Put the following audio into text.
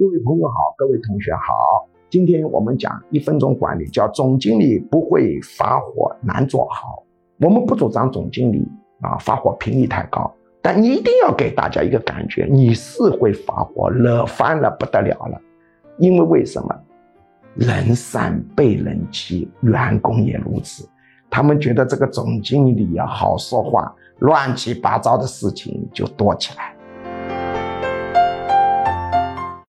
各位朋友好各位同学好今天我们讲一分钟管理叫总经理不会发火难做好。我们不主张总经理啊发火频率太高但你一定要给大家一个感觉你是会发火惹翻了不得了了。因为为什么？人善被人欺员工也如此。他们觉得这个总经理啊好说话乱七八糟的事情就多起来